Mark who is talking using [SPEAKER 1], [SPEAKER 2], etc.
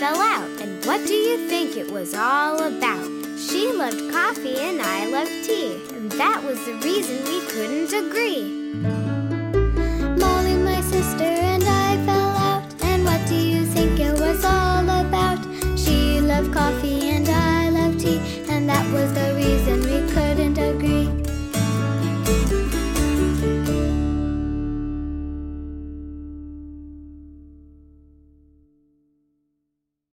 [SPEAKER 1] fell out. And what do you think it was all about? She loved coffee and I loved tea, and that was the reason we couldn't agree.
[SPEAKER 2] Molly, my sister, and I fell out. And what do you think it was all about? She loved coffee